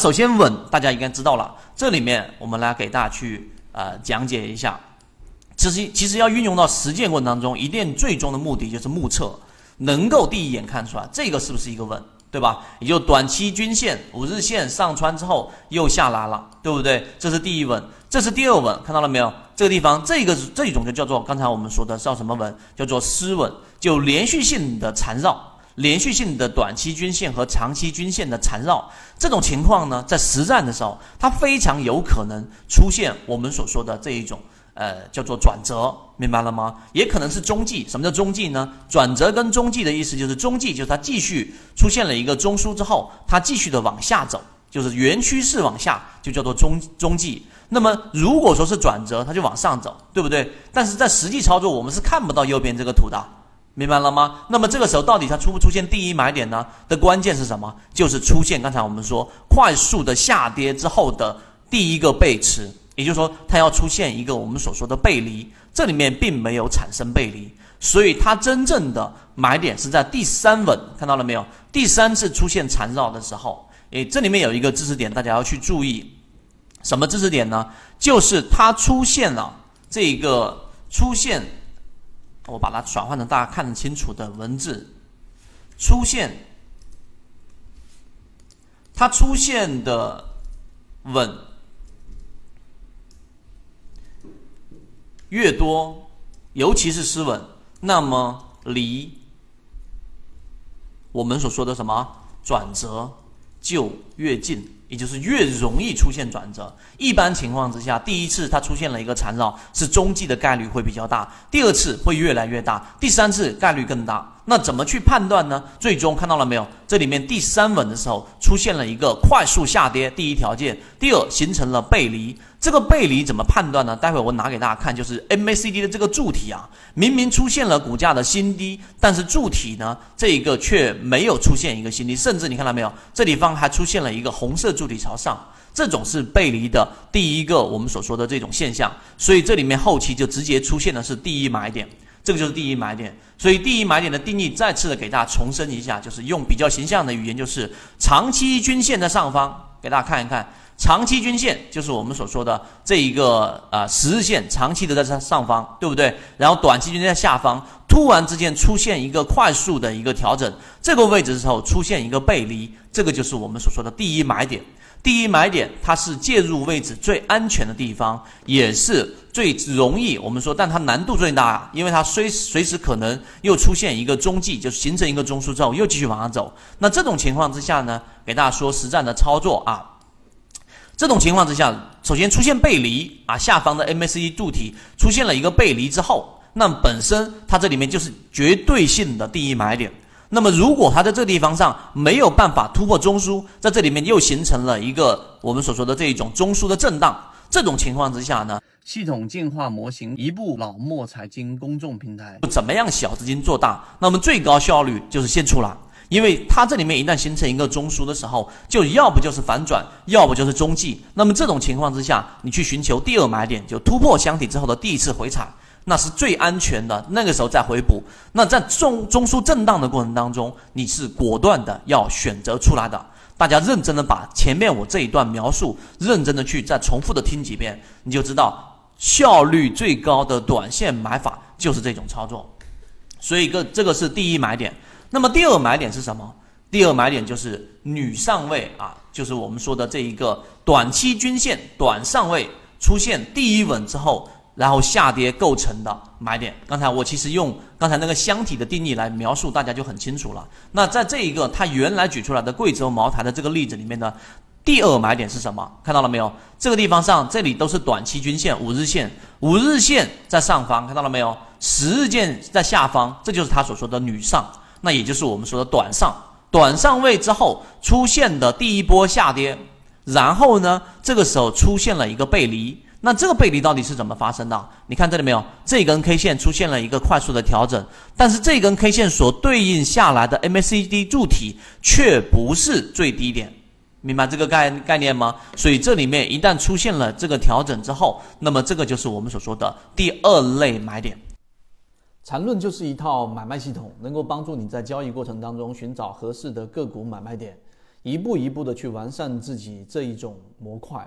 首先稳，大家应该知道了，这里面我们来给大家去呃讲解一下。其实其实要运用到实践过程当中，一定最终的目的就是目测，能够第一眼看出来这个是不是一个稳，对吧？也就短期均线五日线上穿之后又下拉了，对不对？这是第一稳，这是第二稳，看到了没有？这个地方这个这一种就叫做刚才我们说的叫什么稳？叫做失稳，就连续性的缠绕。连续性的短期均线和长期均线的缠绕，这种情况呢，在实战的时候，它非常有可能出现我们所说的这一种，呃，叫做转折，明白了吗？也可能是中继。什么叫中继呢？转折跟中继的意思就是中继，就是它继续出现了一个中枢之后，它继续的往下走，就是原趋势往下，就叫做中中继。那么如果说是转折，它就往上走，对不对？但是在实际操作，我们是看不到右边这个图的。明白了吗？那么这个时候到底它出不出现第一买点呢？的关键是什么？就是出现刚才我们说快速的下跌之后的第一个背驰，也就是说它要出现一个我们所说的背离，这里面并没有产生背离，所以它真正的买点是在第三稳，看到了没有？第三次出现缠绕的时候，诶，这里面有一个知识点，大家要去注意，什么知识点呢？就是它出现了这个出现。我把它转换成大家看得清楚的文字，出现，它出现的稳越多，尤其是失稳，那么离我们所说的什么转折就越近。也就是越容易出现转折。一般情况之下，第一次它出现了一个缠绕，是中继的概率会比较大；第二次会越来越大，第三次概率更大。那怎么去判断呢？最终看到了没有？这里面第三稳的时候出现了一个快速下跌，第一条件；第二形成了背离。这个背离怎么判断呢？待会我拿给大家看，就是 MACD 的这个柱体啊，明明出现了股价的新低，但是柱体呢，这一个却没有出现一个新低，甚至你看到没有，这地方还出现了一个红色柱体朝上，这种是背离的第一个我们所说的这种现象，所以这里面后期就直接出现的是第一买点，这个就是第一买点。所以第一买点的定义再次的给大家重申一下，就是用比较形象的语言，就是长期均线的上方，给大家看一看。长期均线就是我们所说的这一个呃十日线，长期的在上上方，对不对？然后短期均线在下方，突然之间出现一个快速的一个调整，这个位置的时候出现一个背离，这个就是我们所说的第一买点。第一买点它是介入位置最安全的地方，也是最容易我们说，但它难度最大，因为它随随时可能又出现一个中继，就是形成一个中枢之后又继续往上走。那这种情况之下呢，给大家说实战的操作啊。这种情况之下，首先出现背离啊，下方的 MACD 柱体出现了一个背离之后，那本身它这里面就是绝对性的第一买点。那么如果它在这地方上没有办法突破中枢，在这里面又形成了一个我们所说的这一种中枢的震荡，这种情况之下呢，系统进化模型一部老莫财经公众平台，怎么样小资金做大？那么最高效率就是现出来。因为它这里面一旦形成一个中枢的时候，就要不就是反转，要不就是中继。那么这种情况之下，你去寻求第二买点，就突破箱体之后的第一次回踩，那是最安全的。那个时候再回补。那在中中枢震荡的过程当中，你是果断的要选择出来的。大家认真的把前面我这一段描述认真的去再重复的听几遍，你就知道效率最高的短线买法就是这种操作。所以个这个是第一买点。那么第二买点是什么？第二买点就是女上位啊，就是我们说的这一个短期均线短上位出现第一稳之后，然后下跌构成的买点。刚才我其实用刚才那个箱体的定义来描述，大家就很清楚了。那在这一个他原来举出来的贵州茅台的这个例子里面呢，第二买点是什么？看到了没有？这个地方上这里都是短期均线五日线，五日线在上方，看到了没有？十日线在下方，这就是他所说的女上。那也就是我们说的短上，短上位之后出现的第一波下跌，然后呢，这个时候出现了一个背离。那这个背离到底是怎么发生的？你看这里没有？这根 K 线出现了一个快速的调整，但是这根 K 线所对应下来的 MACD 柱体却不是最低点，明白这个概概念吗？所以这里面一旦出现了这个调整之后，那么这个就是我们所说的第二类买点。缠论就是一套买卖系统，能够帮助你在交易过程当中寻找合适的个股买卖点。一步一步的去完善自己这一种模块，